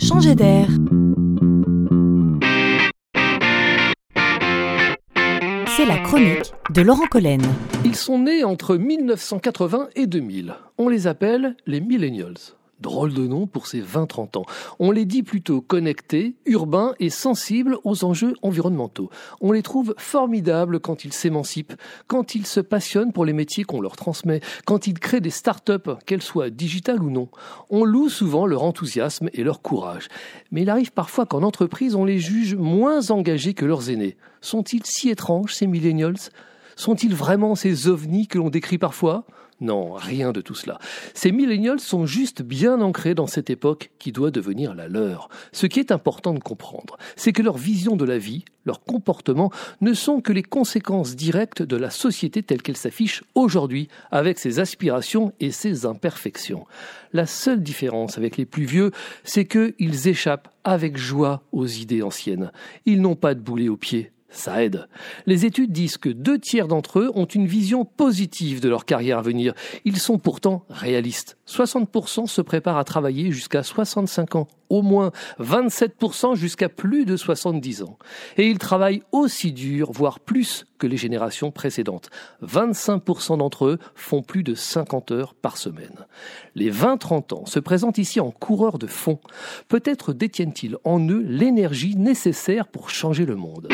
Changer d'air. C'est la chronique de Laurent Collen. Ils sont nés entre 1980 et 2000. On les appelle les millennials. Drôle de nom pour ces 20-30 ans. On les dit plutôt connectés, urbains et sensibles aux enjeux environnementaux. On les trouve formidables quand ils s'émancipent, quand ils se passionnent pour les métiers qu'on leur transmet, quand ils créent des start-up, qu'elles soient digitales ou non. On loue souvent leur enthousiasme et leur courage. Mais il arrive parfois qu'en entreprise, on les juge moins engagés que leurs aînés. Sont-ils si étranges, ces millennials Sont-ils vraiment ces ovnis que l'on décrit parfois? Non, rien de tout cela. Ces millennials sont juste bien ancrés dans cette époque qui doit devenir la leur. Ce qui est important de comprendre, c'est que leur vision de la vie, leur comportement, ne sont que les conséquences directes de la société telle qu'elle s'affiche aujourd'hui, avec ses aspirations et ses imperfections. La seule différence avec les plus vieux, c'est qu'ils échappent avec joie aux idées anciennes. Ils n'ont pas de boulet au pied, ça aide. Les études disent que deux tiers d'entre eux ont une vision positive de leur carrière à venir. Ils sont pourtant réalistes. 60% se préparent à travailler jusqu'à 65 ans, au moins 27% jusqu'à plus de 70 ans. Et ils travaillent aussi dur, voire plus que les générations précédentes. 25% d'entre eux font plus de 50 heures par semaine. Les 20-30 ans se présentent ici en coureurs de fond. Peut-être détiennent-ils en eux l'énergie nécessaire pour changer le monde.